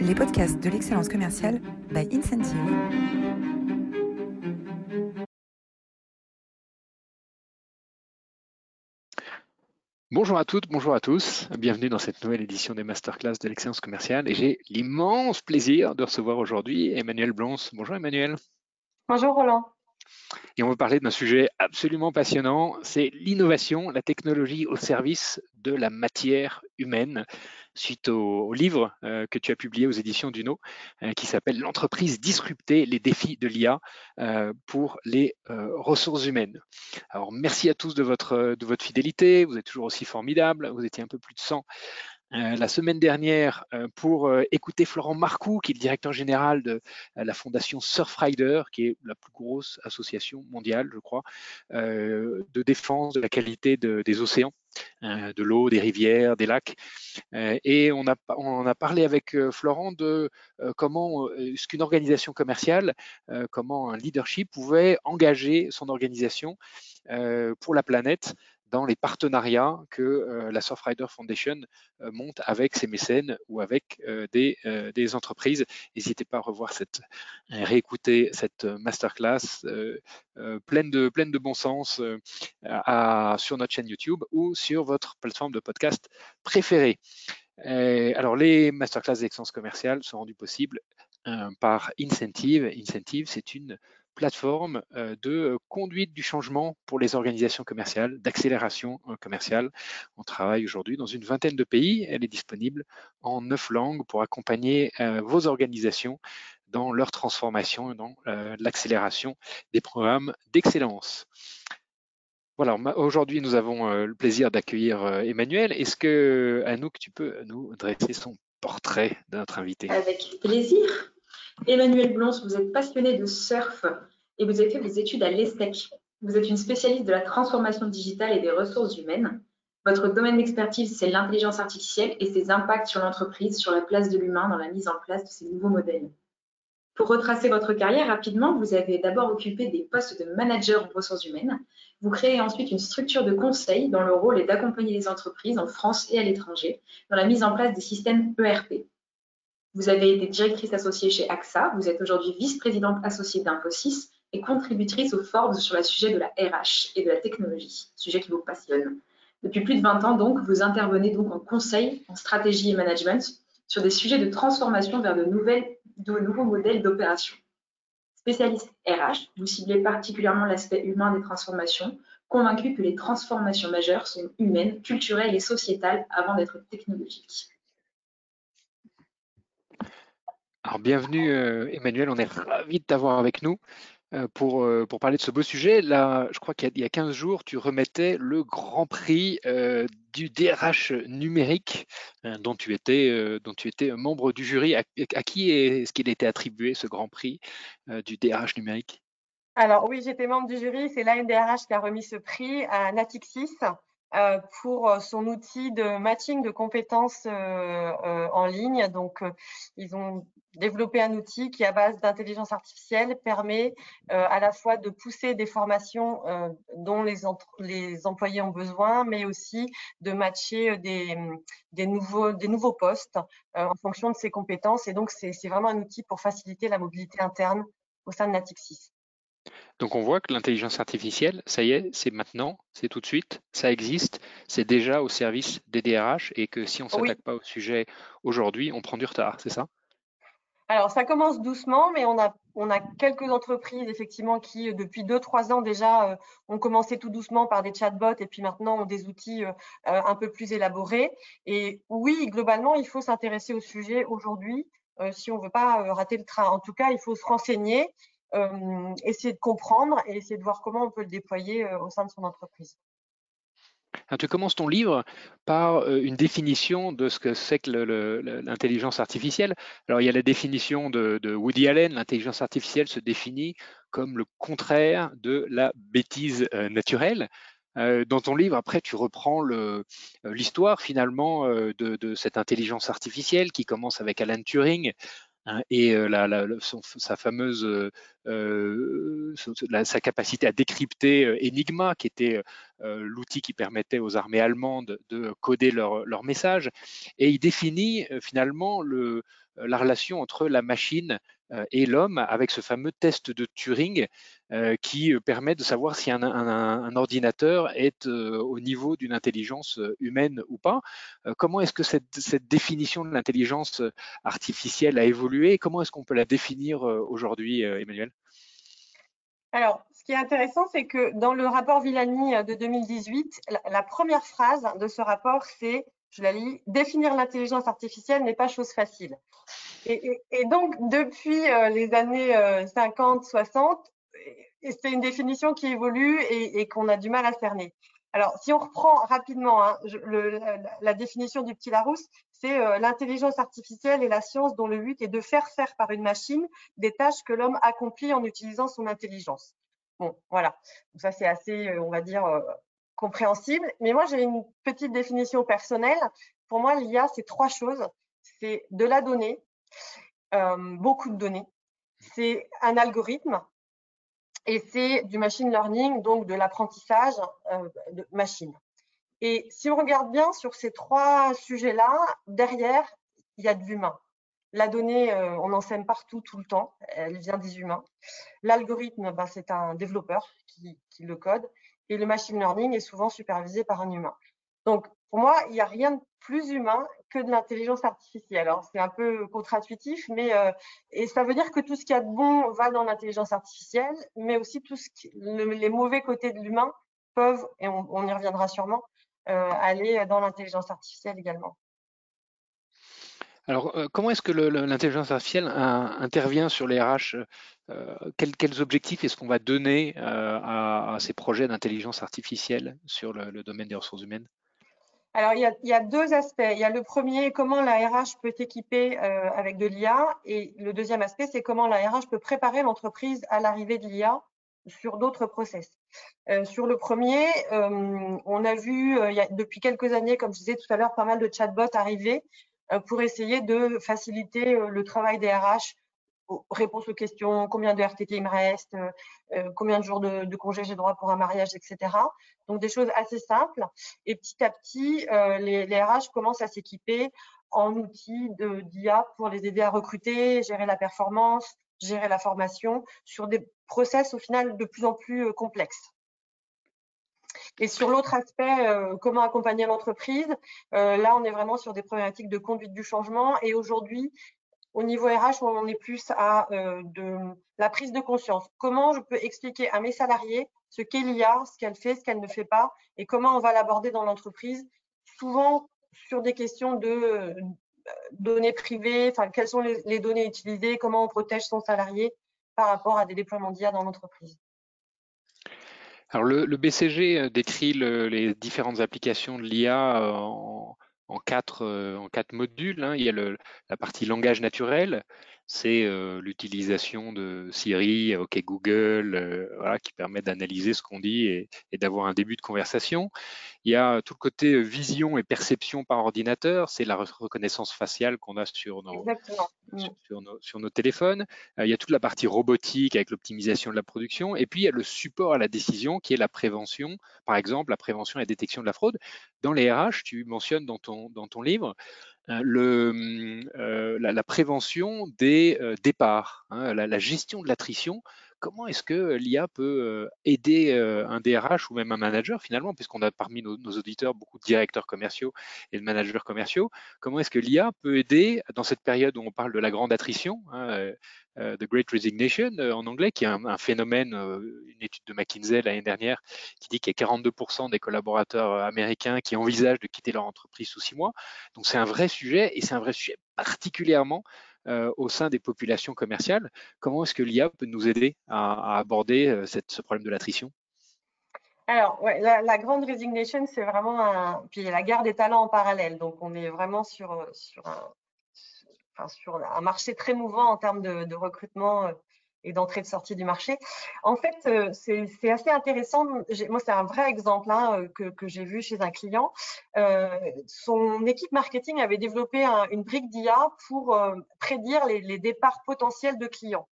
les podcasts de l'excellence commerciale by Incentive. Bonjour à toutes, bonjour à tous. Bienvenue dans cette nouvelle édition des masterclass de l'excellence commerciale. Et j'ai l'immense plaisir de recevoir aujourd'hui Emmanuel Blonce. Bonjour Emmanuel. Bonjour Roland. Et on va parler d'un sujet absolument passionnant, c'est l'innovation, la technologie au service de la matière humaine, suite au, livre euh, que tu as publié aux éditions Duno, euh, qui s'appelle L'entreprise disruptée, les défis de l'IA euh, pour les ressources humaines. Alors merci à tous de votre, de votre fidélité, vous êtes toujours aussi formidables, vous étiez un peu plus de 100 euh, la semaine dernière euh, pour euh, écouter Florent Marcoux, qui est le directeur général de la fondation Surfrider, qui est la plus grosse association mondiale, je crois, de défense de la qualité des océans, de l'eau, des rivières, des lacs. et on a, on a parlé avec Florent de comment ce qu'une organisation commerciale, comment un leadership pouvait engager son organisation pour la planète dans les partenariats que euh, la Surfrider Foundation euh, monte avec ses mécènes ou avec euh, des, des, entreprises. N'hésitez pas à revoir cette, réécouter cette masterclass pleine, de, pleine de bon sens sur notre chaîne YouTube ou sur votre plateforme de podcast préférée. alors, les masterclass d'excellence commerciale sont rendues possibles par Incentive. Incentive, c'est une plateforme euh, de euh, conduite du changement pour les organisations commerciales, d'accélération euh, commerciale. On travaille aujourd'hui dans une vingtaine de pays. Elle est disponible en neuf langues pour accompagner vos organisations dans leur transformation et dans l'accélération des programmes d'excellence. Voilà, aujourd'hui nous avons le plaisir d'accueillir Emmanuel. Est-ce que Anouk, tu peux nous dresser son portrait de notre invité Avec plaisir. Emmanuel Blonce, vous êtes passionné de surf et vous avez fait des études à l'ESTEC. Vous êtes une spécialiste de la transformation digitale et des ressources humaines. Votre domaine d'expertise, c'est l'intelligence artificielle et ses impacts sur l'entreprise, sur la place de l'humain dans la mise en place de ces nouveaux modèles. Pour retracer votre carrière rapidement, vous avez d'abord occupé des postes de manager en ressources humaines. Vous créez ensuite une structure de conseil dont le rôle est d'accompagner les entreprises en France et à l'étranger dans la mise en place des systèmes ERP, vous avez été directrice associée chez AXA, vous êtes aujourd'hui vice-présidente associée d'Infosys et contributrice au Forbes sur le sujet de la RH et de la technologie, sujet qui vous passionne. Depuis plus de 20 ans, donc, vous intervenez donc en conseil, en stratégie et management sur des sujets de transformation vers de, nouvelles, de nouveaux modèles d'opération. Spécialiste RH, vous ciblez particulièrement l'aspect humain des transformations, convaincu que les transformations majeures sont humaines, culturelles et sociétales avant d'être technologiques. Alors bienvenue euh, Emmanuel, on est ravi de t'avoir avec nous euh, pour, euh, pour parler de ce beau sujet. Là, je crois qu'il y, a 15 jours, tu remettais le grand prix du DRH numérique dont, tu étais, dont tu étais membre du jury. À, qui est-ce qu'il était attribué ce grand prix du DRH numérique? Alors oui, j'étais membre du jury. C'est l'ANDRH qui a remis ce prix à Natixis. Pour son outil de matching de compétences en ligne. Donc, ils ont développé un outil qui, à base d'intelligence artificielle, permet à la fois de pousser des formations dont les, les, employés ont besoin, mais aussi de matcher des, des, nouveaux, des nouveaux postes en fonction de ses compétences. Et donc, c'est vraiment un outil pour faciliter la mobilité interne au sein de Natixis. Donc on voit que l'intelligence artificielle, ça y est, c'est maintenant, c'est tout de suite, ça existe, c'est déjà au service des DRH et que si on ne s'attaque pas au sujet aujourd'hui, on prend du retard, c'est ça? Alors ça commence doucement, mais on a, on a quelques entreprises effectivement qui depuis deux, trois ans déjà euh, ont commencé tout doucement par des chatbots et puis maintenant ont des outils euh, euh, un peu plus élaborés. Et oui, globalement, il faut s'intéresser au sujet aujourd'hui si on ne veut pas rater le train. En tout cas, il faut se renseigner euh, essayer de comprendre et essayer de voir comment on peut le déployer euh, au sein de son entreprise. Tu commences ton livre par euh, une définition de ce que c'est que l'intelligence artificielle. Alors, il y a la définition de, Woody Allen. L'intelligence artificielle se définit comme le contraire de la bêtise naturelle. dans ton livre, après, tu reprends l'histoire finalement de, cette intelligence artificielle qui commence avec Alan Turing, Hein, et la, sa fameuse sa capacité à décrypter Enigma, qui était l'outil qui permettait aux armées allemandes de coder leur, leur message. Et il définit finalement le, la relation entre la machine et l'homme avec ce fameux test de Turing qui permet de savoir si un, ordinateur est au niveau d'une intelligence humaine ou pas. comment est-ce que cette, définition de l'intelligence artificielle a évolué Comment est-ce qu'on peut la définir aujourd'hui, Emmanuel? Alors, ce qui est intéressant, c'est que dans le rapport Villani de 2018, la, première phrase de ce rapport, c'est, je la lis, définir l'intelligence artificielle n'est pas chose facile. Et, donc, depuis euh, les années 50, euh, 60, c'est une définition qui évolue et, qu'on a du mal à cerner. Alors, si on reprend rapidement hein, la, définition du petit Larousse, c'est euh, l'intelligence artificielle et la science dont le but est de faire faire par une machine des tâches que l'homme accomplit en utilisant son intelligence. Bon, voilà. Donc ça, c'est assez, on va dire, compréhensible. Mais moi, j'ai une petite définition personnelle. Pour moi, l'IA, c'est trois choses. C'est de la donnée, beaucoup de données. C'est un algorithme et c'est du machine learning, donc de l'apprentissage de machine. Et si on regarde bien sur ces trois sujets-là, derrière, il y a de l'humain. La donnée, euh, on en sème partout, tout le temps. Elle vient des humains. L'algorithme, ben, c'est un développeur qui, le code. Et le machine learning est souvent supervisé par un humain. Donc, pour moi, il n'y a rien de plus humain que de l'intelligence artificielle. Alors, c'est un peu contre-intuitif, mais euh, et ça veut dire que tout ce qui a de bon va dans l'intelligence artificielle, mais aussi tout les mauvais côtés de l'humain peuvent, et on y reviendra sûrement, euh, aller dans l'intelligence artificielle également. Alors, euh, comment est-ce que l'intelligence artificielle intervient sur les RH euh, quels, objectifs est-ce qu'on va donner à, ces projets d'intelligence artificielle sur le, domaine des ressources humaines? Alors, il y, a, deux aspects. Il y a le premier, comment la RH peut s'équiper avec de l'IA. Et le deuxième aspect, c'est comment la RH peut préparer l'entreprise à l'arrivée de l'IA sur d'autres process. Euh, sur le premier, euh, on a vu euh, depuis quelques années, comme je disais tout à l'heure, pas mal de chatbots arriver pour essayer de faciliter le travail des RH, réponse aux questions, combien de RTT il me reste, combien de jours de, congé j'ai droit pour un mariage, etc. Donc des choses assez simples. Et petit à petit, les, les RH commencent à s'équiper en outils d'IA pour les aider à recruter, gérer la performance, gérer la formation sur des process au final de plus en plus euh, complexes. Et sur l'autre aspect, euh, comment accompagner l'entreprise, euh, là, on est vraiment sur des problématiques de conduite du changement. Et aujourd'hui, au niveau RH, on est plus à de la prise de conscience. Comment je peux expliquer à mes salariés ce qu'est l'IA, ce qu'elle fait, ce qu'elle ne fait pas, et comment on va l'aborder dans l'entreprise, souvent sur des questions de données privées, enfin, quelles sont les, données utilisées, comment on protège son salarié par rapport à des déploiements d'IA dans l'entreprise? Alors le, BCG euh, décrit les différentes applications de l'IA euh, en, quatre, euh, en quatre modules. Hein. Il y a la partie langage naturel, c'est l'utilisation de Siri, OK Google, voilà, qui permet d'analyser ce qu'on dit et, et d'avoir un début de conversation. Il y a tout le côté vision et perception par ordinateur, c'est la reconnaissance faciale qu'on a sur nos, mm. sur, nos, sur nos, téléphones. il y a toute la partie robotique avec l'optimisation de la production. Et puis, il y a le support à la décision qui est la prévention, par exemple, la prévention et la détection de la fraude. Dans les RH, tu mentionnes dans ton, dans ton livre, le, euh, la, prévention des euh, départs, hein, la, gestion de l'attrition. Comment est-ce que l'IA peut euh, aider un DRH ou même un manager finalement, puisqu'on a parmi nos, auditeurs beaucoup de directeurs commerciaux et de managers commerciaux, comment est-ce que l'IA peut aider dans cette période où on parle de la grande attrition hein, euh, The Great Resignation euh, en anglais, qui est un, phénomène, euh, une étude de McKinsey l'année dernière, qui dit qu'il y a 42% des collaborateurs américains qui envisagent de quitter leur entreprise sous six mois. Donc c'est un vrai sujet et c'est un vrai sujet particulièrement au sein des populations commerciales. Comment est-ce que l'IA peut nous aider à, aborder ce problème de l'attrition? Alors, la, grande resignation, c'est vraiment. Puis la guerre des talents en parallèle. Donc, on est vraiment sur, un, sur un marché très mouvant en termes de, recrutement euh, et d'entrée de sortie du marché. En fait, euh, c'est assez intéressant. Moi, c'est un vrai exemple hein, euh, que, j'ai vu chez un client. son équipe marketing avait développé une brique d'IA pour prédire les, départs potentiels de clients.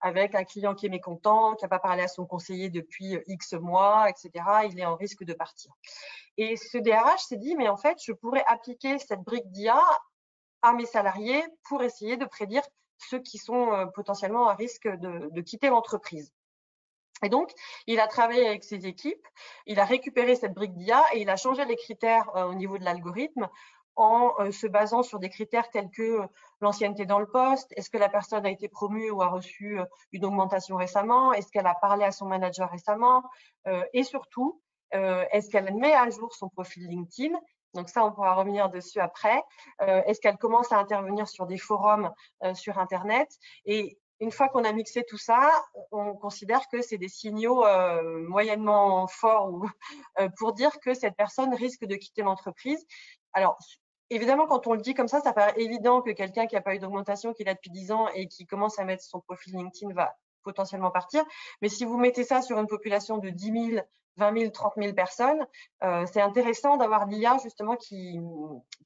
avec un client qui est mécontent, qui n'a pas parlé à son conseiller depuis X mois, etc. Il est en risque de partir. Et ce DRH s'est dit, mais en fait, je pourrais appliquer cette brique d'IA à mes salariés pour essayer de prédire ceux qui sont potentiellement à risque de quitter l'entreprise. Et donc, il a travaillé avec ses équipes, il a récupéré cette brique d'IA et il a changé les critères euh, au niveau de l'algorithme en euh, se basant sur des critères tels que euh, l'ancienneté dans le poste, est-ce que la personne a été promue ou a reçu une augmentation récemment, est-ce qu'elle a parlé à son manager récemment, et surtout, est-ce qu'elle met à jour son profil LinkedIn donc ça, on pourra revenir dessus après. Est-ce qu'elle commence à intervenir sur des forums sur Internet? Et une fois qu'on a mixé tout ça, on considère que c'est des signaux euh, moyennement forts euh, pour dire que cette personne risque de quitter l'entreprise. Alors, évidemment, quand on le dit comme ça, ça paraît évident que quelqu'un qui n'a pas eu d'augmentation, qui l'a depuis 10 ans et qui commence à mettre son profil LinkedIn va potentiellement partir. Mais si vous mettez ça sur une population de 10 000, 20 000, 30 000 personnes, euh, c'est intéressant d'avoir l'IA justement qui,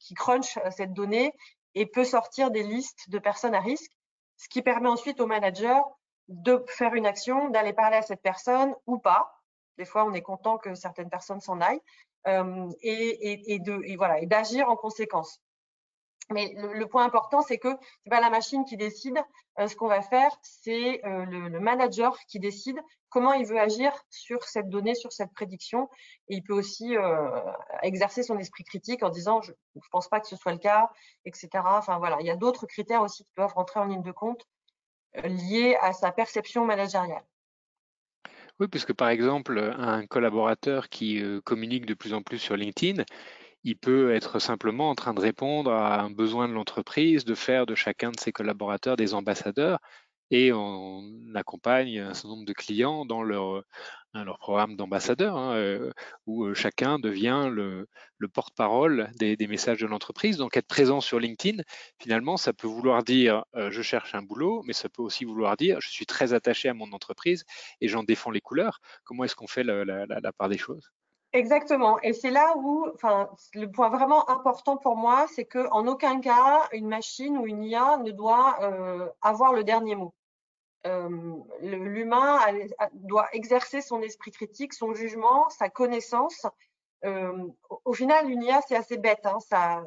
qui crunch cette donnée et peut sortir des listes de personnes à risque ce qui permet ensuite au manager de faire une action, d'aller parler à cette personne ou pas. Des fois, on est content que certaines personnes s'en aillent euh, voilà, et d'agir en conséquence. Mais le, point important, c'est que c'est pas la machine qui décide. Euh, ce qu'on va faire, c'est euh, le, manager qui décide comment il veut agir sur cette donnée, sur cette prédiction. Et il peut aussi exercer son esprit critique en disant je ne pense pas que ce soit le cas, etc. Enfin voilà, il y a d'autres critères aussi qui peuvent rentrer en ligne de compte liés à sa perception managériale. Oui, puisque par exemple, un collaborateur qui communique de plus en plus sur LinkedIn, il peut être simplement en train de répondre à un besoin de l'entreprise, de faire de chacun de ses collaborateurs des ambassadeurs, et on accompagne un certain nombre de clients dans leur, programme d'ambassadeur, hein, euh, où euh, chacun devient le, porte-parole des, messages de l'entreprise. Donc être présent sur LinkedIn, finalement, ça peut vouloir dire euh, je cherche un boulot, mais ça peut aussi vouloir dire je suis très attaché à mon entreprise et j'en défends les couleurs. Comment est-ce qu'on fait la part des choses? Exactement. Et c'est là où, enfin, le point vraiment important pour moi, c'est que en aucun cas, une machine ou une IA ne doit euh, avoir le dernier mot. Euh, L'humain doit exercer son esprit critique, son jugement, sa connaissance euh, au final, une IA, c'est assez bête, hein, ça,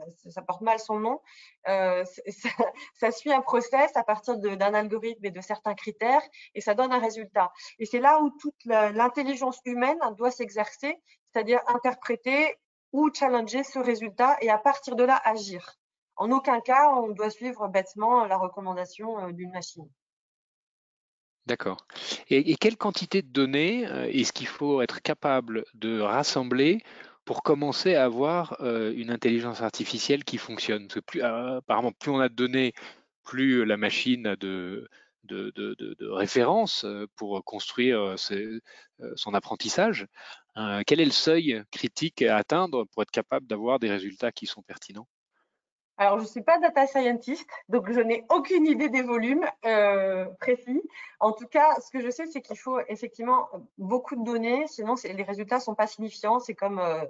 porte mal son nom. Ça, suit un process à partir d'un algorithme et de certains critères et ça donne un résultat. Et c'est là où toute l'intelligence humaine doit s'exercer, c'est-à-dire interpréter ou challenger ce résultat et à partir de là agir. En aucun cas, on doit suivre bêtement la recommandation euh, d'une machine. D'accord. Et, quelle quantité de données euh, est-ce qu'il faut être capable de rassembler pour commencer à avoir euh, une intelligence artificielle qui fonctionne? Apparemment, plus on a de données, plus la machine a de, références pour construire son apprentissage. Quel est le seuil critique à atteindre pour être capable d'avoir des résultats qui sont pertinents? Alors, je ne suis pas data scientist, donc je n'ai aucune idée des volumes euh, précis. En tout cas, ce que je sais, c'est qu'il faut effectivement beaucoup de données, sinon les résultats ne sont pas signifiants. C'est comme, euh,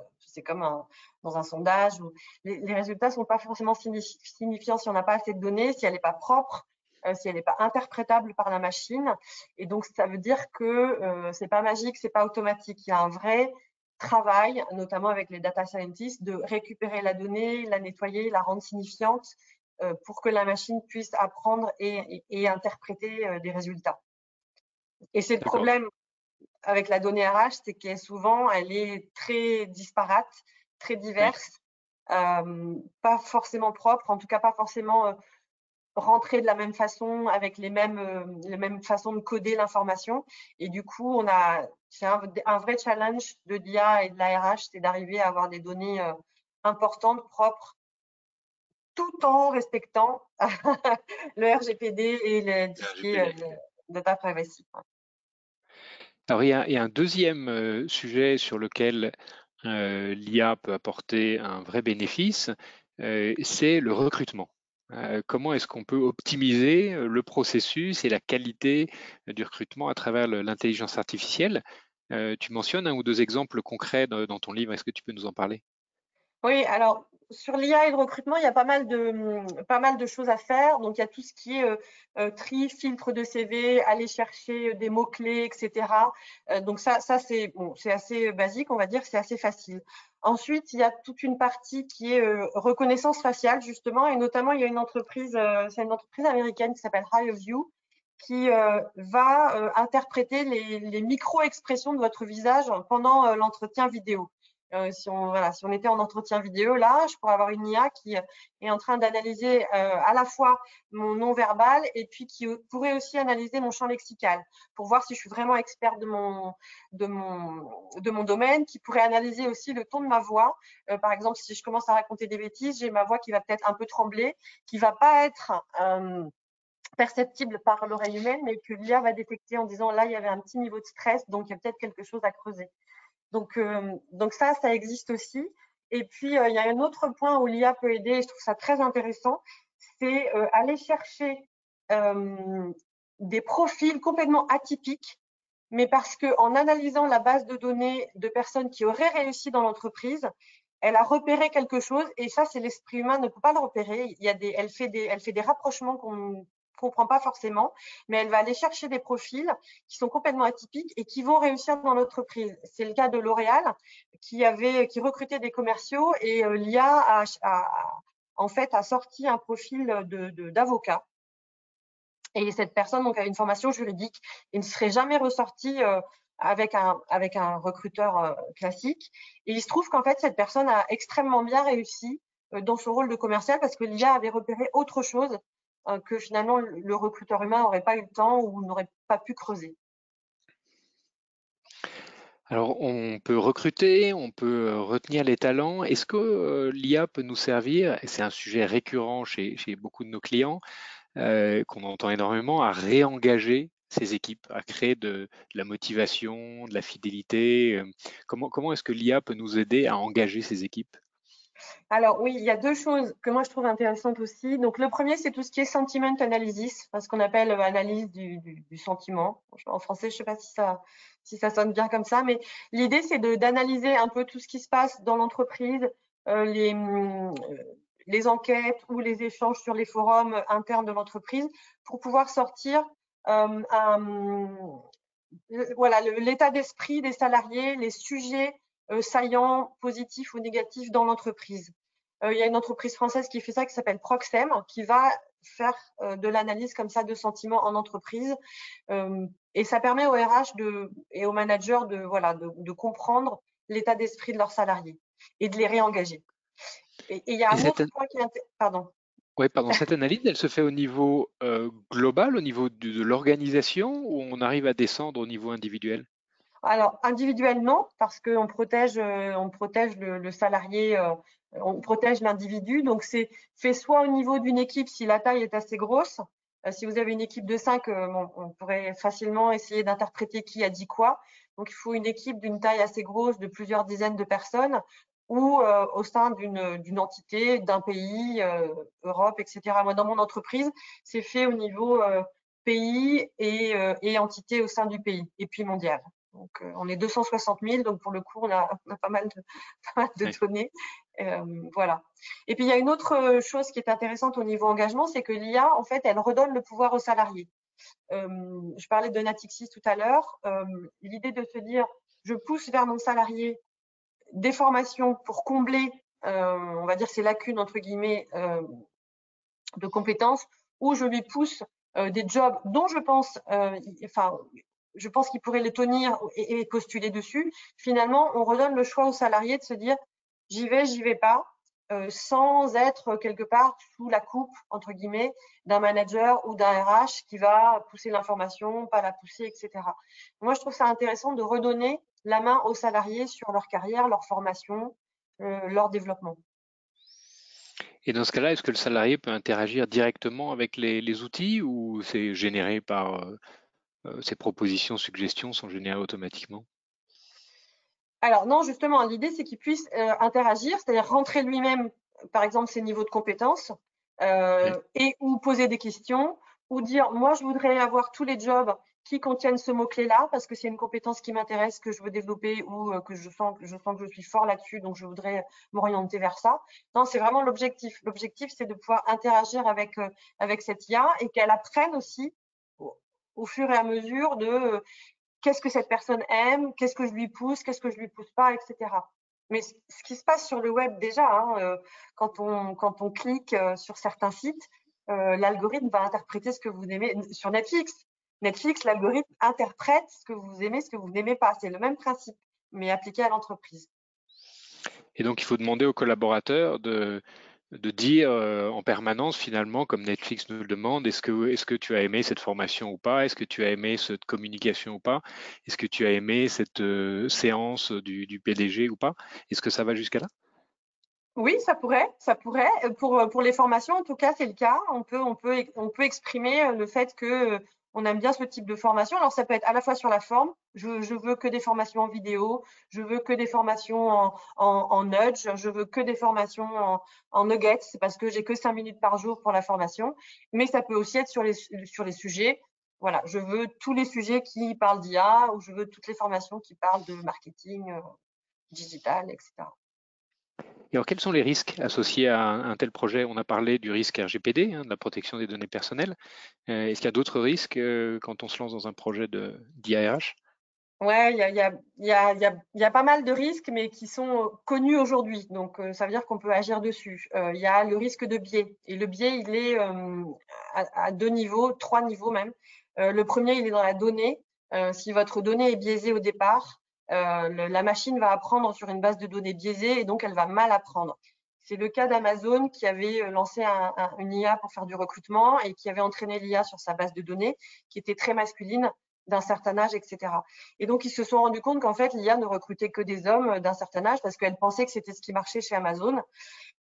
dans un sondage où les, résultats ne sont pas forcément signifiants si on n'a pas assez de données, si elle n'est pas propre, euh, si elle n'est pas interprétable par la machine. Et donc, ça veut dire que ce n'est pas magique, ce n'est pas automatique. Il y a un vrai travail, notamment avec les data scientists, de récupérer la donnée, la nettoyer, la rendre signifiante euh, pour que la machine puisse apprendre et, interpréter euh, des résultats. Et c'est le problème avec la donnée RH, c'est qu'elle souvent, elle est très disparate, très diverse, euh, pas forcément propre, en tout cas pas forcément rentrer de la même façon, avec les mêmes, euh, les mêmes façons de coder l'information. Et du coup, on a, c'est un, un, vrai challenge de l'IA et de la RH, c'est d'arriver à avoir des données euh, importantes, propres, tout en respectant le RGPD et le, le data privacy. Alors, il y, a, il y, a, un deuxième euh, sujet sur lequel l'IA peut apporter un vrai bénéfice, c'est le recrutement. Euh, comment est-ce qu'on peut optimiser euh, le processus et la qualité euh, du recrutement à travers l'intelligence artificielle? Tu mentionnes un ou deux exemples concrets dans ton livre, est-ce que tu peux nous en parler? Oui, alors sur l'IA et le recrutement, il y a pas mal de pas mal de choses à faire. Donc il y a tout ce qui est euh, euh, tri, filtre de CV, aller chercher euh, des mots clés, etc. donc ça, ça c'est assez basique, on va dire, c'est assez facile. Ensuite, il y a toute une partie qui est reconnaissance faciale justement, et notamment il y a une entreprise, c'est une entreprise américaine qui s'appelle HireView qui va interpréter les micro-expressions de votre visage pendant l'entretien vidéo. Euh, si, on, était en entretien vidéo, là, je pourrais avoir une IA qui est en train d'analyser euh, à la fois mon non-verbal et puis qui pourrait aussi analyser mon champ lexical pour voir si je suis vraiment experte de mon, domaine, qui pourrait analyser aussi le ton de ma voix. Euh, par exemple, si je commence à raconter des bêtises, j'ai ma voix qui va peut-être un peu trembler, qui va pas être perceptible par l'oreille humaine, mais que l'IA va détecter en disant là, il y avait un petit niveau de stress, donc il y a peut-être quelque chose à creuser. Donc, euh, donc ça, ça existe aussi. Et puis, euh, il y a un autre point où l'IA peut aider, et je trouve ça très intéressant, c'est euh, aller chercher des profils complètement atypiques, mais parce qu'en analysant la base de données de personnes qui auraient réussi dans l'entreprise, elle a repéré quelque chose, et ça, c'est l'esprit humain ne peut pas le repérer. Il y a des, elle, fait des, elle fait des rapprochements qu'on comprend pas forcément, mais elle va aller chercher des profils qui sont complètement atypiques et qui vont réussir dans l'entreprise. C'est le cas de L'Oréal qui avait qui recrutait des commerciaux et euh, l'IA a, en fait a sorti un profil de d'avocat. Et cette personne donc a une formation juridique et ne serait jamais ressortie euh, avec un avec un recruteur euh, classique. Et il se trouve qu'en fait cette personne a extrêmement bien réussi dans son rôle de commercial parce que l'IA avait repéré autre chose que finalement le recruteur humain n'aurait pas eu le temps ou n'aurait pas pu creuser. Alors, on peut recruter, on peut euh, retenir les talents. Est-ce que euh, l'IA peut nous servir, et c'est un sujet récurrent chez, beaucoup de nos clients, qu'on entend énormément, à réengager ces équipes, à créer de, la motivation, de la fidélité Comment, comment est-ce que l'IA peut nous aider à engager ces équipes? Alors oui, il y a deux choses que moi je trouve intéressantes aussi. Donc le premier, c'est tout ce qui est sentiment analysis, ce qu'on appelle euh, analyse du, sentiment. En français, je ne sais pas si ça, sonne bien comme ça, mais l'idée, c'est d'analyser un peu tout ce qui se passe dans l'entreprise, euh, les, euh, les enquêtes ou les échanges sur les forums internes de l'entreprise pour pouvoir sortir voilà l'état d'esprit des salariés, les sujets saillants, positifs ou négatifs dans l'entreprise. Euh, il y a une entreprise française qui fait ça qui s'appelle Proxem, qui va faire euh, de l'analyse comme ça de sentiments en entreprise. et ça permet aux RH de, et aux managers de, voilà, de, comprendre l'état d'esprit de leurs salariés et de les réengager. Et, il y a un autre point qui est... Pardon. Oui, pardon. Cette analyse, elle se fait au niveau global, au niveau de l'organisation, ou on arrive à descendre au niveau individuel? Alors, individuellement, parce qu'on protège, euh, on protège le, salarié, euh, on protège l'individu. Donc, c'est fait soit au niveau d'une équipe si la taille est assez grosse. Euh, si vous avez une équipe de 5, on pourrait facilement essayer d'interpréter qui a dit quoi. Donc, il faut une équipe d'une taille assez grosse, de plusieurs dizaines de personnes, ou au sein d'une entité, d'un pays, Europe, etc. Moi, dans mon entreprise, c'est fait au niveau pays et entité au sein du pays, et puis mondial. Donc, euh, on est 260 000, donc pour le coup, on a, pas mal de, données. Euh, voilà. Et puis, il y a une autre euh, chose qui est intéressante au niveau engagement, c'est que l'IA, en fait, elle redonne le pouvoir aux salariés. je parlais de Natixis tout à l'heure. L'idée de se dire, je pousse vers mon salarié des formations pour combler, on va dire, ces lacunes, entre guillemets, de compétences, ou je lui pousse des jobs dont je pense, enfin, je pense qu'il pourrait les tenir et, postuler dessus. Finalement, on redonne le choix aux salariés de se dire j'y vais, j'y vais pas, euh, sans être quelque part sous la coupe entre guillemets d'un manager ou d'un RH qui va pousser l'information, pas la pousser, etc. Moi, je trouve ça intéressant de redonner la main aux salariés sur leur carrière, leur formation, euh, leur développement. Et dans ce cas-là, est-ce que le salarié peut interagir directement avec les outils ou c'est généré par euh, ces propositions, suggestions sont générées automatiquement? Alors non, justement, l'idée c'est qu'il puisse euh, interagir, c'est-à-dire rentrer lui-même, par exemple, ses niveaux de compétences euh, et ou poser des questions ou dire moi je voudrais avoir tous les jobs qui contiennent ce mot-clé-là, parce que c'est une compétence qui m'intéresse, que je veux développer ou que je sens, je sens que je suis fort là-dessus, donc je voudrais m'orienter vers ça. Non, c'est vraiment l'objectif. L'objectif, c'est de pouvoir interagir avec, avec cette IA et qu'elle apprenne aussi au, fur et à mesure de qu'est-ce que cette personne aime, qu'est-ce que je lui pousse, qu'est-ce que je lui pousse pas, etc. Mais ce qui se passe sur le web déjà, hein, quand, on, quand on clique sur certains sites, l'algorithme va interpréter ce que vous aimez. Sur Netflix, Netflix, l'algorithme interprète ce que vous aimez, ce que vous n'aimez pas. C'est le même principe, mais appliqué à l'entreprise. Et donc, il faut demander aux collaborateurs de, de dire euh, en permanence, finalement, comme Netflix nous le demande, est-ce que, est que tu as aimé cette formation ou pas? Est-ce que tu as aimé cette communication ou pas? Est-ce que tu as aimé cette euh, séance du, PDG ou pas? Est-ce que ça va jusqu'à là? Oui, ça pourrait, ça pourrait. Pour, pour les formations, en tout cas, c'est le cas. On peut, on peut, on peut exprimer le fait que on aime bien ce type de formation. Alors, ça peut être à la fois sur la forme, je, veux que des formations en vidéo, je veux que des formations en, nudge, je veux que des formations en, en nuggets, parce que j'ai que cinq minutes par jour pour la formation. Mais ça peut aussi être sur les, sur les sujets. Voilà, je veux tous les sujets qui parlent d'IA ou je veux toutes les formations qui parlent de marketing euh, digital, etc alors, quels sont les risques associés à un, tel projet? On a parlé du risque RGPD, hein, de la protection des données personnelles. Euh, est-ce qu'il y a d'autres risques euh, quand on se lance dans un projet d'IARH Oui, il y a, pas mal de risques, mais qui sont connus aujourd'hui. Donc, euh, ça veut dire qu'on peut agir dessus. Il y a le risque de biais. Et le biais, il est à, deux niveaux, trois niveaux même. le premier, il est dans la donnée. si votre donnée est biaisée au départ, euh, la machine va apprendre sur une base de données biaisée et donc elle va mal apprendre. C'est le cas d'Amazon qui avait euh, lancé un, une IA pour faire du recrutement et qui avait entraîné l'IA sur sa base de données qui était très masculine d'un certain âge, etc. Et donc, ils se sont rendus compte qu'en fait, l'IA ne recrutait que des hommes d'un certain âge parce qu'elle pensait que c'était ce qui marchait chez Amazon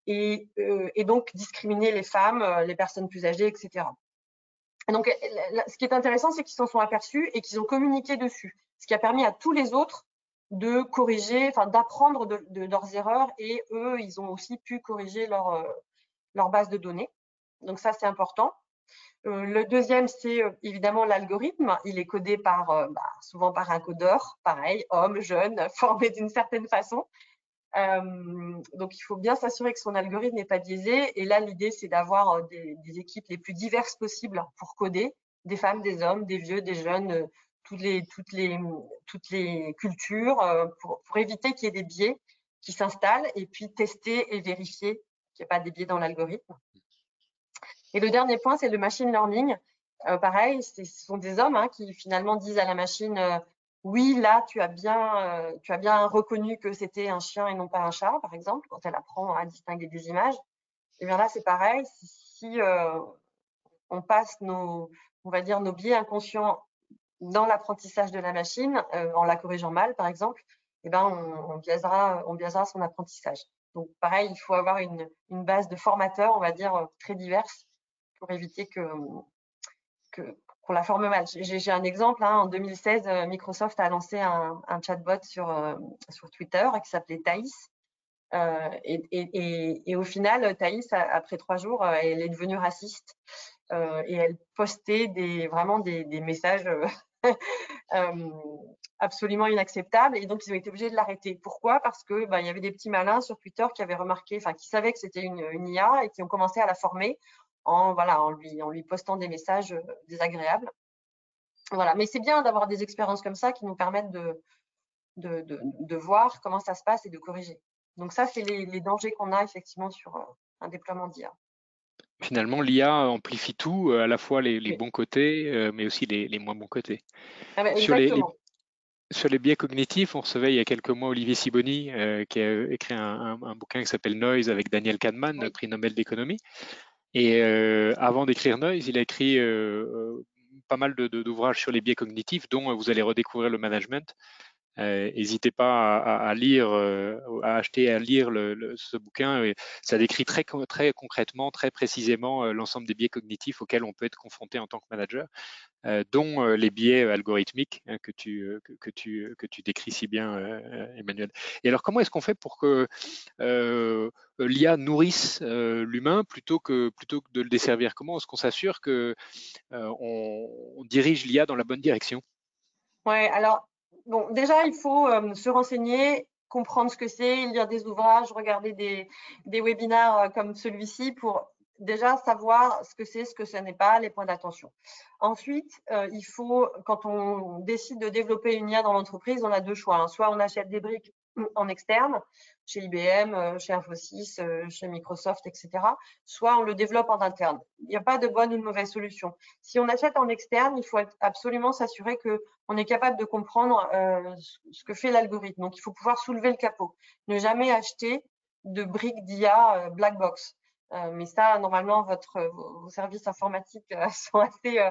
et, euh, et, donc discriminer les femmes, les personnes plus âgées, etc. donc, ce qui est intéressant, c'est qu'ils s'en sont aperçus et qu'ils ont communiqué dessus, ce qui a permis à tous les autres de corriger, enfin d'apprendre de, leurs erreurs et eux, ils ont aussi pu corriger leur, euh, leur base de données. Donc ça, c'est important. Euh, le deuxième, c'est euh, évidemment l'algorithme. Il est codé par, bah, souvent par un codeur, pareil, homme, jeune, formé d'une certaine façon. donc, il faut bien s'assurer que son algorithme n'est pas biaisé. Et là, l'idée, c'est d'avoir des, des, équipes les plus diverses possibles pour coder, des femmes, des hommes, des vieux, des jeunes, toutes les, toutes les, toutes les cultures euh, pour, pour éviter qu'il y ait des biais qui s'installent et puis tester et vérifier qu'il n'y a pas des biais dans l'algorithme. Et le dernier point, c'est le machine learning. Euh, pareil, ce sont des hommes hein, qui finalement disent à la machine euh, oui, là, tu as bien, tu as bien reconnu que c'était un chien et non pas un chat, par exemple, quand elle apprend à distinguer des images. Et bien là, c'est pareil. Si, on passe nos, on va dire, nos biais inconscients dans l'apprentissage de la machine, euh, en la corrigeant mal, par exemple, eh ben, on, on, biaisera, on biaisera son apprentissage. Donc, pareil, il faut avoir une, une base de formateurs, on va dire, euh, très diverses pour éviter que qu'on la forme mal. J'ai un exemple. Hein, en 2016, euh, Microsoft a lancé un, un chatbot sur, sur Twitter qui s'appelait Thaïs. Euh, et, et, et, au final, Thaïs, après trois jours, elle est devenue raciste euh, et elle postait des, vraiment des, des messages Euh, absolument inacceptable. Et donc, ils ont été obligés de l'arrêter. Pourquoi? Parce que il y avait des petits malins sur Twitter qui avaient remarqué, enfin, qui savaient que c'était une, IA et qui ont commencé à la former en, lui, en lui postant des messages euh, désagréables. Voilà. Mais c'est bien d'avoir des expériences comme ça qui nous permettent de, voir comment ça se passe et de corriger. Donc, ça, c'est les, les dangers qu'on a effectivement sur euh, un déploiement d'IA. Finalement, l'IA amplifie tout, euh, à la fois les, bons côtés, euh, mais aussi les, moins bons côtés. Ah bah, sur, les, biais cognitifs, on recevait il y a quelques mois Olivier Siboni, euh, qui a écrit un, bouquin qui s'appelle Noise avec Daniel Kahneman, prix Nobel d'économie. Et avant d'écrire Noise, il a écrit pas mal d'ouvrages sur les biais cognitifs, dont vous allez redécouvrir le management, N'hésitez pas à, lire, à acheter, à lire ce bouquin. Ça décrit très, concrètement, très précisément l'ensemble des biais cognitifs auxquels on peut être confronté en tant que manager. Euh, dont euh, les biais algorithmiques hein, que, tu, euh, que, que décris si bien, Emmanuel. Et alors, comment est-ce qu'on fait pour que l'IA nourrisse l'humain plutôt que, que de le desservir? Comment est-ce qu'on s'assure qu'on on dirige l'IA dans la bonne direction? Oui, alors, bon, déjà, il faut se renseigner comprendre ce que c'est, lire des ouvrages, regarder des, des webinaires comme celui-ci pour déjà savoir ce que c'est, ce que ce n'est pas, les points d'attention. Ensuite, euh, il faut, quand on décide de développer une IA dans l'entreprise, on a deux choix. Hein. Soit on achète des briques en externe, chez IBM, euh, chez Infosys, euh, chez Microsoft, etc. Soit on le développe en interne. Il n'y a pas de bonne ou de mauvaise solution. Si on achète en externe, il faut absolument s'assurer qu'on est capable de comprendre ce que fait l'algorithme. Donc, il faut pouvoir soulever le capot. Ne jamais acheter de briques d'IA black box. Euh, mais ça, normalement, vos services informatiques euh, sont assez euh,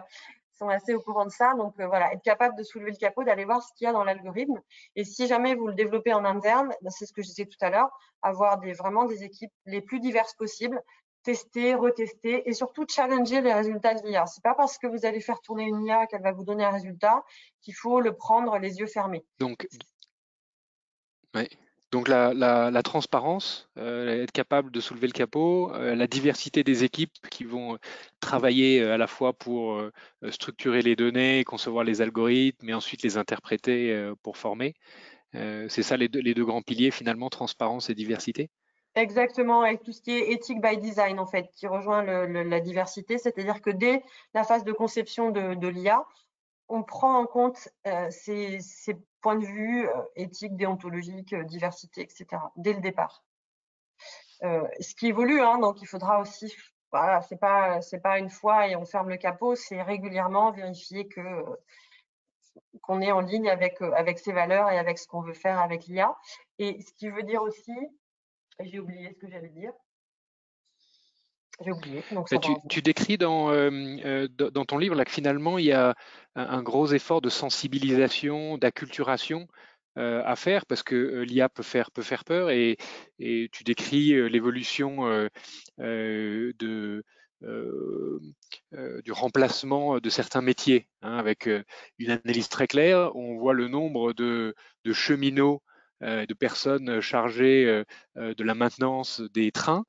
sont assez au courant de ça. Donc voilà, être capable de soulever le capot, d'aller voir ce qu'il y a dans l'algorithme. Et si jamais vous le développez en interne, ben, c'est ce que je disais tout à l'heure, avoir des, vraiment des équipes les plus diverses possibles, tester, retester et surtout challenger les résultats de l'IA. C'est pas parce que vous allez faire tourner une IA qu'elle va vous donner un résultat qu'il faut le prendre les yeux fermés. Donc, oui. Donc la, transparence, euh, être capable de soulever le capot, euh, la diversité des équipes qui vont travailler euh, à la fois pour structurer les données, concevoir les algorithmes, mais ensuite les interpréter pour former. c'est ça les deux, grands piliers finalement, transparence et diversité. Exactement, avec tout ce qui est éthique by design en fait, qui rejoint la diversité, c'est-à-dire que dès la phase de conception de, l'IA, on prend en compte ces, point de vue euh, éthique, déontologique, euh, diversité, etc. dès le départ. Euh, ce qui évolue, hein, donc il faudra aussi, voilà, c'est pas une fois et on ferme le capot, c'est régulièrement vérifier que qu'on est en ligne avec avec valeurs et avec ce qu'on veut faire avec l'IA. Et ce qui veut dire aussi, j'ai oublié ce que j'allais dire. J'ai oublié. tu, décris dans, euh, euh, dans ton livre là, que finalement, il y a un, gros effort de sensibilisation, d'acculturation euh, à faire parce que l'IA peut faire, peut faire peur et, et tu décris l'évolution de, du remplacement de certains métiers hein, avec une analyse très claire. On voit le nombre de, de cheminots, de personnes chargées de la maintenance des trains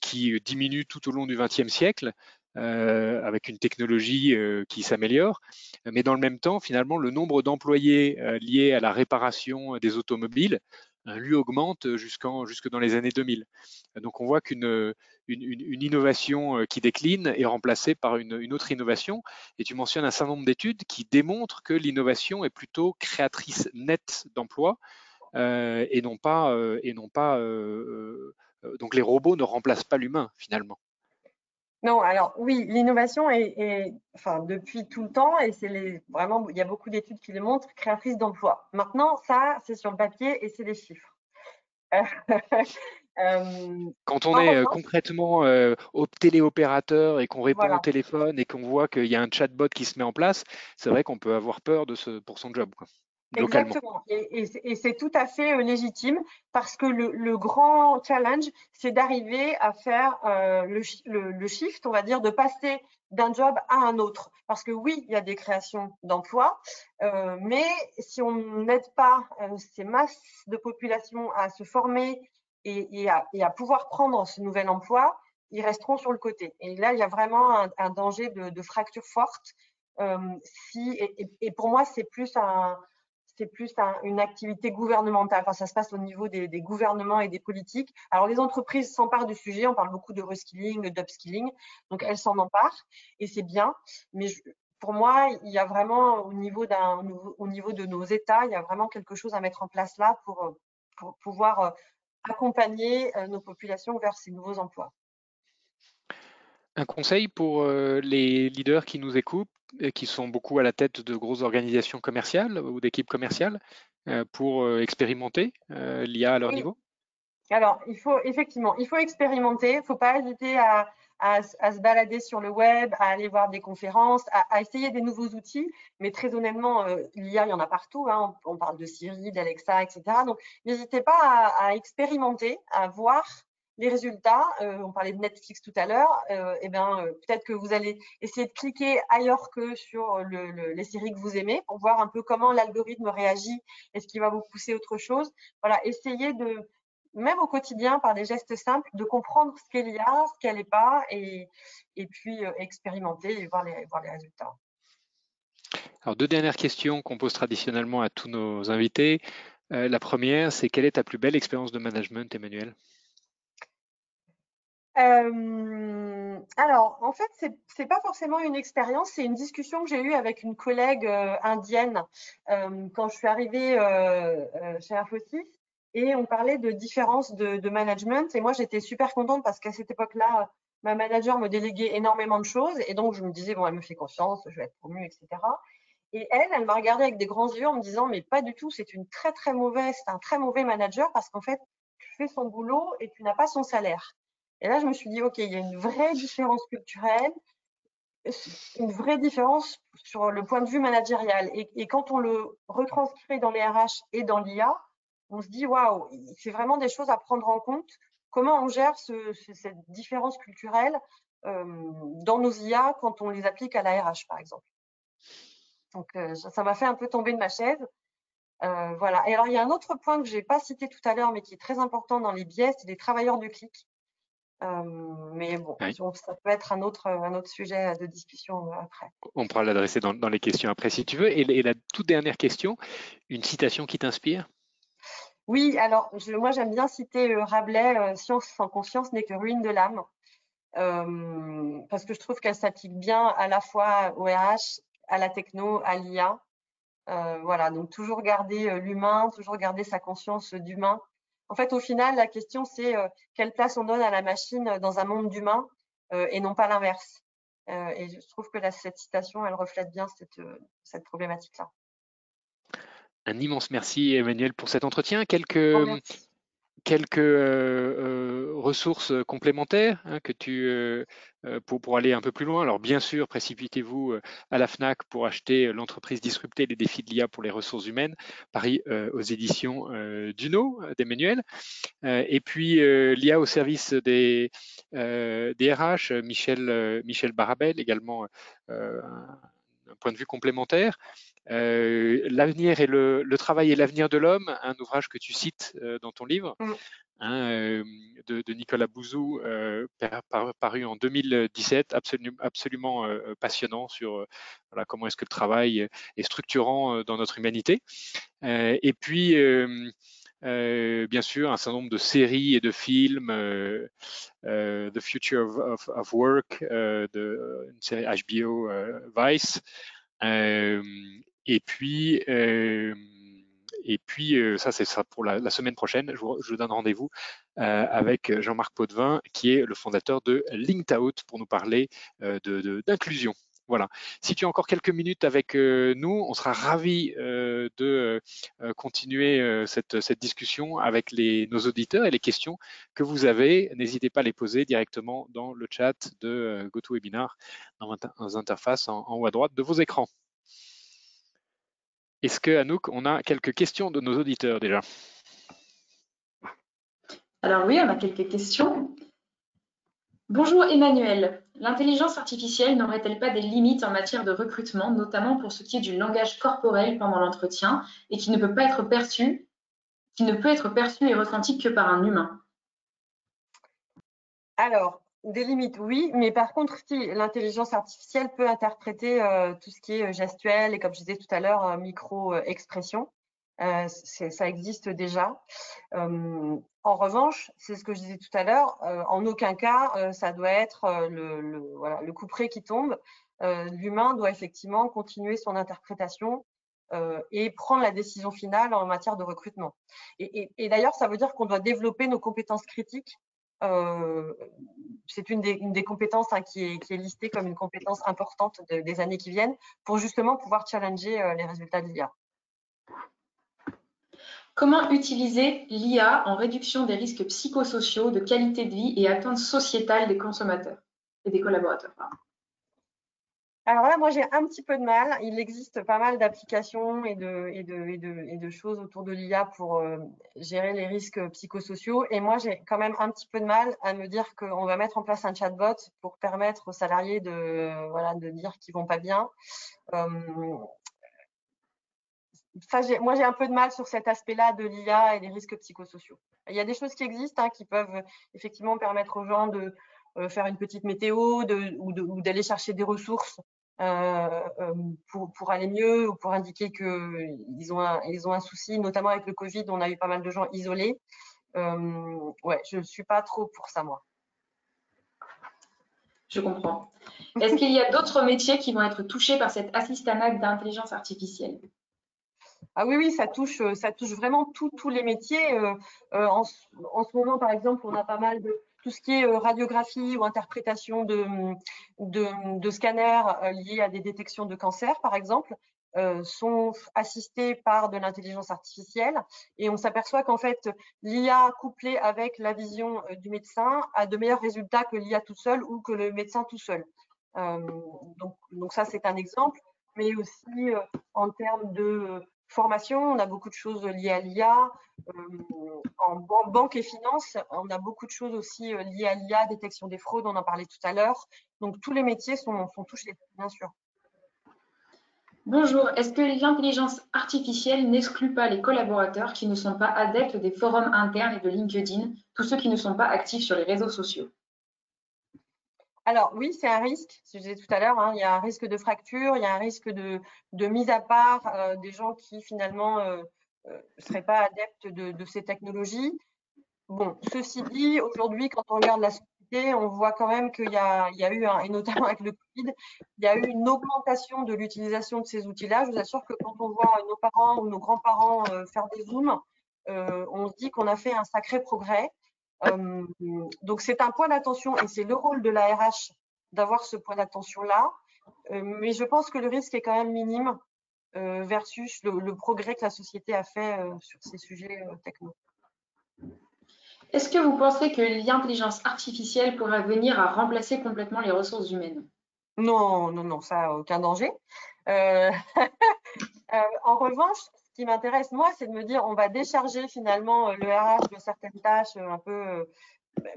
qui diminue tout au long du XXe siècle. Euh, avec une technologie euh, qui s'améliore, mais dans le même temps, finalement, le nombre d'employés liés à la réparation des automobiles lui augmente jusqu'en, jusque dans les années 2000. Donc on voit qu'une une, innovation qui décline est remplacée par une, une, autre innovation. Et tu mentionnes un certain nombre d'études qui démontrent que l'innovation est plutôt créatrice nette d'emplois et non pas, et non pas euh, donc les robots ne remplacent pas l'humain finalement. Non, alors oui, l'innovation est, enfin, depuis tout le temps, et c'est vraiment, il y a beaucoup d'études qui le montrent, créatrice d'emplois. Maintenant, ça, c'est sur le papier et c'est des chiffres. Euh, Quand on est euh, concrètement au téléopérateur et qu'on répond au téléphone et qu'on voit qu'il y a un chatbot qui se met en place, c'est vrai qu'on peut avoir peur de ce, pour son job. Quoi. Exactement. Et, c'est tout à fait euh, légitime parce que le, grand challenge, c'est d'arriver à faire euh, le, shift, on va dire, de passer d'un job à un autre. Parce que oui, il y a des créations d'emplois, euh, mais si on n'aide pas ces masses de population à se former et, à, pouvoir prendre ce nouvel emploi, ils resteront sur le côté. Et là, il y a vraiment un, danger de, fracture forte. et pour moi, c'est plus un c'est plus une activité gouvernementale. Enfin, ça se passe au niveau des, gouvernements et des politiques. Alors, les entreprises s'emparent du sujet. On parle beaucoup de reskilling, d'upskilling. Donc, elles s'en emparent et c'est bien. Mais pour moi, il y a vraiment au niveau, au niveau de nos États, il y a vraiment quelque chose à mettre en place là pour, pour pouvoir euh, accompagner euh, nos populations vers ces nouveaux emplois. Un conseil pour euh, les leaders qui nous écoutent et qui sont beaucoup à la tête de grosses organisations commerciales ou d'équipes commerciales euh, pour euh, expérimenter l'IA à leur niveau Alors, il faut effectivement, il faut expérimenter. Il ne faut pas hésiter à, à, se balader sur le web, à aller voir des conférences, à, essayer des nouveaux outils. Mais très honnêtement, euh, l'IA, il y en a partout. Hein. On, parle de Siri, d'Alexa, etc. Donc, n'hésitez pas à, expérimenter, à voir les résultats. Euh, on parlait de Netflix tout à l'heure. Euh, eh bien, peut-être que vous allez essayer de cliquer ailleurs que sur les séries que vous aimez pour voir un peu comment l'algorithme réagit. Est-ce qu'il va vous pousser autre chose Voilà, essayez de même au quotidien, par des gestes simples, de comprendre ce qu'elle y a, ce qu'elle n'est pas, et, puis euh, expérimenter et voir les, voir les résultats. Alors, deux dernières questions qu'on pose traditionnellement à tous nos invités. Euh, la première, c'est quelle est ta plus belle expérience de management, Emmanuel? Euh, alors, en fait, c'est n'est pas forcément une expérience, c'est une discussion que j'ai eue avec une collègue indienne quand je suis arrivée chez Infosys et on parlait de différences de, management. Et moi, j'étais super contente parce qu'à cette époque-là, ma manager me déléguait énormément de choses. Et donc, je me disais, bon, elle me fait confiance, je vais être promue, etc. Et elle, elle m'a regardé avec des grands yeux en me disant, mais pas du tout, c'est une très, très mauvaise, c'est un très mauvais manager parce qu'en fait, tu fais son boulot et tu n'as pas son salaire. Et là, je me suis dit, OK, il y a une vraie différence culturelle, une vraie différence sur le point de vue managérial. Et, quand on le retranscrit dans les RH et dans l'IA, on se dit waouh, c'est vraiment des choses à prendre en compte. Comment on gère cette différence culturelle euh, dans nos IA quand on les applique à la RH, par exemple? Donc, euh, ça m'a fait un peu tomber de ma chaise. Euh, voilà. Et alors, il y a un autre point que je n'ai pas cité tout à l'heure, mais qui est très important dans les biais, c'est les travailleurs du clic. Mais bon, ça peut être un autre, un autre sujet de discussion après. On pourra l'adresser dans, les questions après si tu veux. et la toute dernière question, une citation qui t'inspire? Oui, alors moi j'aime bien citer euh, Rabelais, euh, Science sans conscience n'est que ruine de l'âme, euh, parce que je trouve qu'elle s'applique bien à la fois au RH, à la techno, à l'IA. voilà, donc toujours garder l'humain, toujours garder sa conscience d'humain. En fait, au final, la question c'est quelle place on donne à la machine dans un monde d'humains et non pas l'inverse. et je trouve que cette citation, elle reflète bien cette problématique-là. Un immense merci Emmanuel pour cet entretien. Quelques, quelques euh, euh, ressources complémentaires hein, que tu, euh, pour, aller un peu plus loin. Alors bien sûr, précipitez-vous à la FNAC pour acheter l'entreprise disruptée, les défis de l'IA pour les ressources humaines, Paris aux éditions Duno d'Emmanuel. et puis l'IA au service des, des RH, Michel, Michel Barabel, également un point de vue complémentaire. Euh, l'avenir et le, travail et l'avenir de l'homme, un ouvrage que tu cites euh, dans ton livre, mm. hein, euh, de, Nicolas Bouzou, paru en 2017, absolument, absolument passionnant sur voilà, comment est-ce que le travail est structurant dans notre humanité. et puis, bien sûr, un certain nombre de séries et de films, The Future of, Work, de une série HBO Vice, et puis, euh, et puis euh, ça, c'est ça pour la, semaine prochaine. Je vous, donne rendez-vous euh, avec Jean-Marc Potvin, qui est le fondateur de LinkedOut, pour nous parler d'inclusion. Voilà. Si tu as encore quelques minutes avec nous, on sera ravis de continuer cette, cette, discussion avec les, nos auditeurs et les questions que vous avez. N'hésitez pas à les poser directement dans le chat de GoToWebinar, dans les interfaces en haut à droite de vos écrans. Est-ce que, Anouk, on a quelques questions de nos auditeurs déjà? Alors oui, on a quelques questions. Bonjour Emmanuel. L'intelligence artificielle n'aurait-elle pas des limites en matière de recrutement, notamment pour ce qui est du langage corporel pendant l'entretien et qui ne peut pas être perçu, qui ne peut être perçu et ressenti que par un humain? Alors, des limites, oui, mais par contre, si l'intelligence artificielle peut interpréter euh, tout ce qui est euh, gestuel et comme je disais tout à l'heure, euh, micro-expression, ça existe déjà. en revanche, c'est ce que je disais tout à l'heure, en aucun cas, ça doit être le, coup près qui tombe. L'humain doit effectivement continuer son interprétation et prendre la décision finale en matière de recrutement. et d'ailleurs, ça veut dire qu'on doit développer nos compétences critiques euh, c'est une, des, compétences hein, qui, est, listée comme une compétence importante des années qui viennent pour justement pouvoir challenger euh, les résultats de l'IA. Comment utiliser l'IA en réduction des risques psychosociaux, de qualité de vie et attentes sociétales des consommateurs et des collaborateurs. Alors là, moi, j'ai un petit peu de mal. Il existe pas mal d'applications et de, choses autour de l'IA pour euh, gérer les risques psychosociaux. Et moi, j'ai quand même un petit peu de mal à me dire qu'on va mettre en place un chatbot pour permettre aux salariés de, voilà, de dire qu'ils vont pas bien. Euh, moi, j'ai un peu de mal sur cet aspect-là de l'IA et des risques psychosociaux. Il y a des choses qui existent hein, qui peuvent effectivement permettre aux gens de euh, faire une petite météo ou d'aller chercher des ressources pour, pour, aller mieux ou pour indiquer qu'ils ont, un, ils ont un souci, notamment avec le Covid, on a eu pas mal de gens isolés. Euh, ouais, je ne suis pas trop pour ça, moi. Je comprends. Est-ce qu'il y a d'autres métiers qui vont être touchés par cette assistanat d'intelligence artificielle? Ah oui, oui, ça touche, ça touche vraiment tous les métiers. en, en, ce moment, par exemple, on a pas mal de, tout ce qui est euh, radiographie ou interprétation de, de, scanners euh, liés à des détections de cancer, par exemple, euh, sont assistés par de l'intelligence artificielle et on s'aperçoit qu'en fait l'IA couplée avec la vision du médecin a de meilleurs résultats que l'IA tout seul ou que le médecin tout seul. donc, donc, ça c'est un exemple, mais aussi en termes de formation, on a beaucoup de choses liées à l'IA. Euh, en banque et finance, on a beaucoup de choses aussi euh, liées à l'IA, détection des fraudes, on en parlait tout à l'heure. Donc, tous les métiers sont, sont touchés, bien sûr. Bonjour, est-ce que l'intelligence artificielle n'exclut pas les collaborateurs qui ne sont pas adeptes des forums internes et de LinkedIn, tous ceux qui ne sont pas actifs sur les réseaux sociaux? Alors oui, c'est un risque, je disais tout à l'heure, hein, il y a un risque de fracture, il y a un risque de, mise à part euh, des gens qui finalement ne euh, euh, seraient pas adeptes de, ces technologies. Bon, ceci dit, aujourd'hui, quand on regarde la société, on voit quand même qu'il y, a, eu, et notamment avec le Covid, il y a eu une augmentation de l'utilisation de ces outils-là. Je vous assure que quand on voit nos parents ou nos grands-parents faire des zooms, on se dit qu'on a fait un sacré progrès. Euh, donc, c'est un point d'attention et c'est le rôle de la RH d'avoir ce point d'attention-là. Euh, mais je pense que le risque est quand même minime euh, versus le, progrès que la société a fait sur ces sujets techno. Est-ce que vous pensez que l'intelligence artificielle pourrait venir à remplacer complètement les ressources humaines? Non, non, non, ça, aucun danger. en revanche, qui m'intéresse, moi, c'est de me dire, on va décharger finalement euh, le RH de certaines tâches euh, un peu, euh,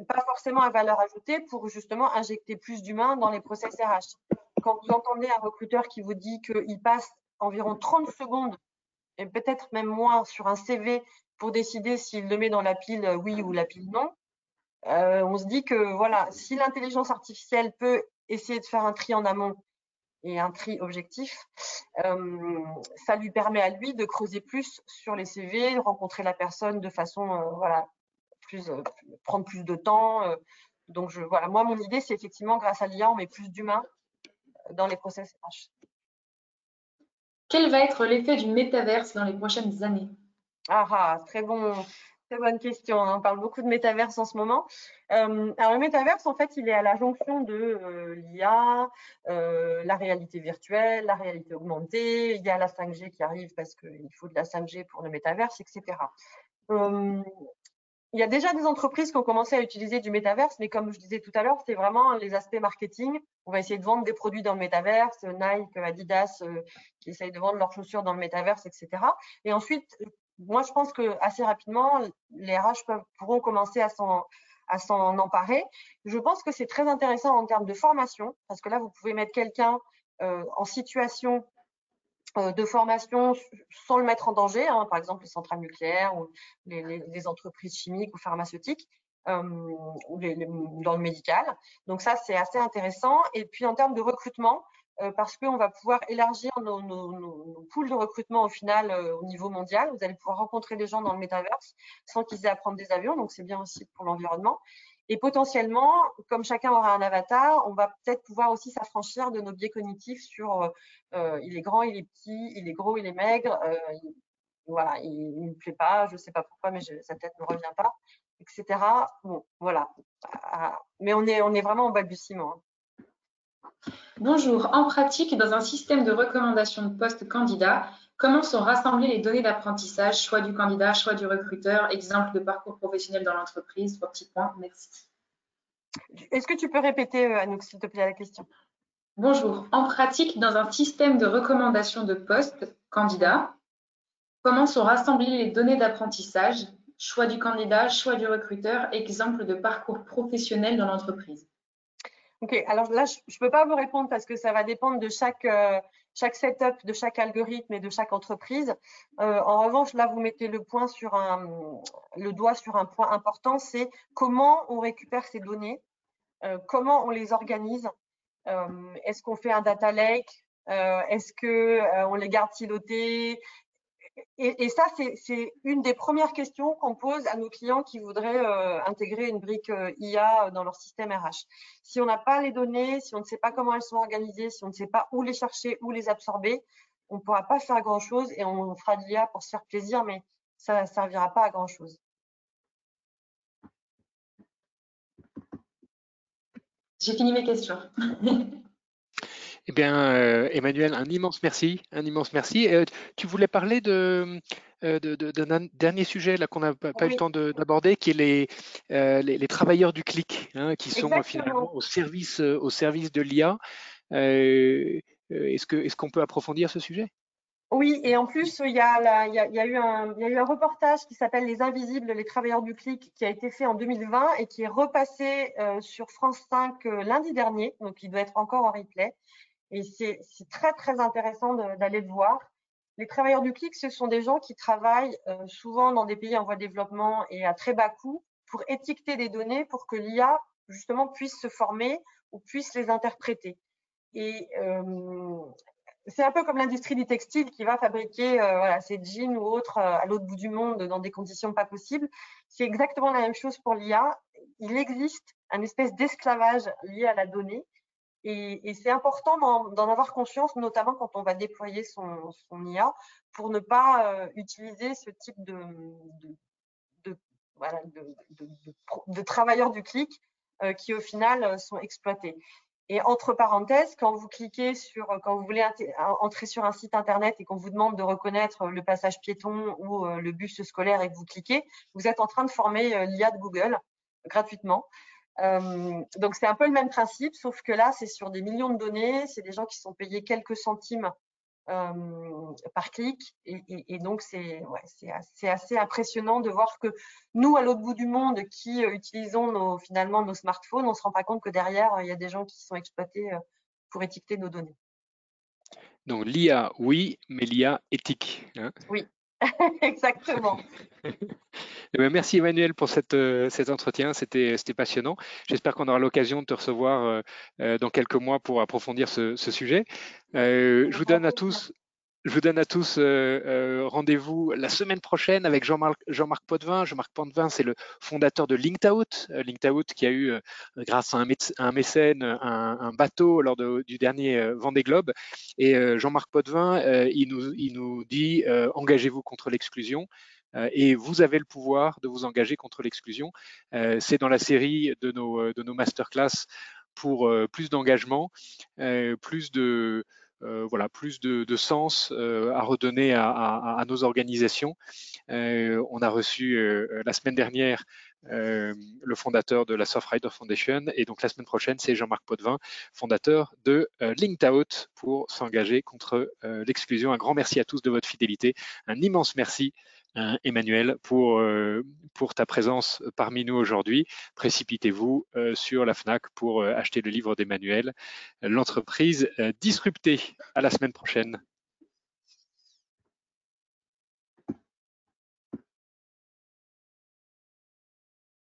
pas forcément à valeur ajoutée, pour justement injecter plus d'humains dans les process RH. Quand vous entendez un recruteur qui vous dit qu'il passe environ 30 secondes, et peut-être même moins, sur un CV pour décider s'il le met dans la pile oui ou la pile non, on se dit que voilà, si l'intelligence artificielle peut essayer de faire un tri en amont et un tri objectif, euh, ça lui permet à lui de creuser plus sur les CV, de rencontrer la personne de façon, euh, voilà, plus, euh, prendre plus de temps. donc, je, voilà, moi, mon idée, c'est effectivement, grâce à l'IA, on met plus d'humains dans les process RH. Quel va être l'effet du métaverse dans les prochaines années? Ah, ah, très bon, Très bonne question. Hein. On parle beaucoup de métaverse en ce moment. Euh, alors, le métaverse, en fait, il est à la jonction de euh, l'IA, euh, la réalité virtuelle, la réalité augmentée. Il y a la 5G qui arrive parce qu'il faut de la 5G pour le métaverse, etc. il y a déjà des entreprises qui ont commencé à utiliser du métaverse, mais comme je disais tout à l'heure, c'est vraiment les aspects marketing. On va essayer de vendre des produits dans le métaverse, Nike, Adidas, qui essayent de vendre leurs chaussures dans le métaverse, etc. Et ensuite, moi, je pense que assez rapidement, les RH pourront commencer à s'en emparer. Je pense que c'est très intéressant en termes de formation, parce que là, vous pouvez mettre quelqu'un euh, en situation euh, de formation sans le mettre en danger, hein, par exemple les centrales nucléaires ou les, entreprises chimiques ou pharmaceutiques, euh, ou dans le médical. Donc ça, c'est assez intéressant. Et puis en termes de recrutement, parce qu'on va pouvoir élargir nos, nos, pools de recrutement au final euh, au niveau mondial. Vous allez pouvoir rencontrer des gens dans le métaverse sans qu'ils aient à prendre des avions, donc c'est bien aussi pour l'environnement. Et potentiellement, comme chacun aura un avatar, on va peut-être pouvoir aussi s'affranchir de nos biais cognitifs sur euh, il est grand, il est petit, il est gros, il est maigre, il, voilà, il ne me plaît pas, je ne sais pas pourquoi, mais sa tête ne revient pas, etc. Bon, voilà. Ah, mais on est, on est vraiment en balbutiement. Bonjour, en pratique, dans un système de recommandation de poste candidat, comment sont rassemblées les données d'apprentissage, choix du candidat, choix du recruteur, exemple de parcours professionnel dans l'entreprise, trois petits points, merci. Est-ce que tu peux répéter, Anouk, s'il te plaît, la question? Bonjour. En pratique, dans un système de recommandation de poste candidat, comment sont rassemblées les données d'apprentissage Choix du candidat, choix du recruteur, exemple de parcours professionnel dans l'entreprise? Ok, alors là, je ne peux pas vous répondre parce que ça va dépendre de chaque, euh, setup, de chaque algorithme et de chaque entreprise. Euh, en revanche, là, vous mettez le, point sur un, le doigt sur un point important, c'est comment on récupère ces données, euh, comment on les organise. Est-ce qu'on fait un data lake? Est-ce qu'on les garde silotées et, ça, c'est une des premières questions qu'on pose à nos clients qui voudraient euh, intégrer une brique euh, IA dans leur système RH. Si on n'a pas les données, si on ne sait pas comment elles sont organisées, si on ne sait pas où les chercher, où les absorber, on ne pourra pas faire grand-chose et on fera de l'IA pour se faire plaisir, mais ça ne servira pas à grand-chose. J'ai fini mes questions. Eh bien, euh, Emmanuel, un immense merci, un immense merci. Euh, tu voulais parler de euh, d'un dernier sujet là qu'on n'a pas, eu le temps d'aborder, qui est les, les, travailleurs du clic, hein, qui sont finalement au service au service de l'IA. est-ce que est-ce qu'on peut approfondir ce sujet? Oui, et en plus, il y, a il, y a, eu un, il y a eu un reportage qui s'appelle Les Invisibles, les travailleurs du clic, qui a été fait en 2020 et qui est repassé sur France 5 lundi dernier, donc il doit être encore en replay. Et c'est très, très intéressant d'aller le voir. Les travailleurs du clic, ce sont des gens qui travaillent euh, souvent dans des pays en voie de développement et à très bas coût pour étiqueter des données pour que l'IA, justement, puisse se former ou puisse les interpréter. Et euh, c'est un peu comme l'industrie du textile qui va fabriquer euh, ses jeans ou autres à l'autre bout du monde dans des conditions pas possibles. C'est exactement la même chose pour l'IA. Il existe un espèce d'esclavage lié à la donnée et, c'est important d'en avoir conscience, notamment quand on va déployer son, son IA, pour ne pas euh, utiliser ce type de, travailleurs du clic euh, qui, au final, euh, sont exploités. Et entre parenthèses, quand vous cliquez sur, quand vous voulez entrer sur un site internet et qu'on vous demande de reconnaître le passage piéton ou le bus scolaire et que vous cliquez, vous êtes en train de former l'IA de Google gratuitement. Euh, donc c'est un peu le même principe, sauf que là c'est sur des millions de données, c'est des gens qui sont payés quelques centimes euh, par clic, et, donc c'est assez, impressionnant de voir que nous à l'autre bout du monde qui euh, utilisons nos, finalement nos smartphones, on se rend pas compte que derrière il y a des gens qui sont exploités pour étiqueter nos données. Donc l'IA, oui, mais l'IA éthique. Hein. oui, exactement. Eh ben, merci Emmanuel pour euh, cet entretien, c'était passionnant. J'espère qu'on aura l'occasion de te recevoir euh, euh, dans quelques mois pour approfondir ce, sujet. je vous donne à tous je vous donne à tous rendez-vous la semaine prochaine avec Jean-Marc Jean Potvin. Jean-Marc Potvin, c'est le fondateur de LinkedOut. LinkedOut qui a eu, grâce à un, mécène, un, bateau lors du dernier Vendée Globe. Et Jean-Marc Potvin, il, nous, il nous dit engagez-vous contre l'exclusion. Euh, et vous avez le pouvoir de vous engager contre l'exclusion. Euh, c'est dans la série de nos, euh, de nos masterclass pour plus d'engagement, plus de voilà, plus de, sens à redonner à, nos organisations. on a reçu la semaine dernière le fondateur de la Softrider Foundation et donc la semaine prochaine, c'est Jean-Marc Potvin, fondateur de Linked Out pour s'engager contre l'exclusion. Un grand merci à tous de votre fidélité. Un immense merci Hein, Emmanuel, pour, euh, pour ta présence parmi nous aujourd'hui. Précipitez-vous euh, sur la FNAC pour euh, acheter le livre d'Emmanuel, L'entreprise disruptée. À la semaine prochaine.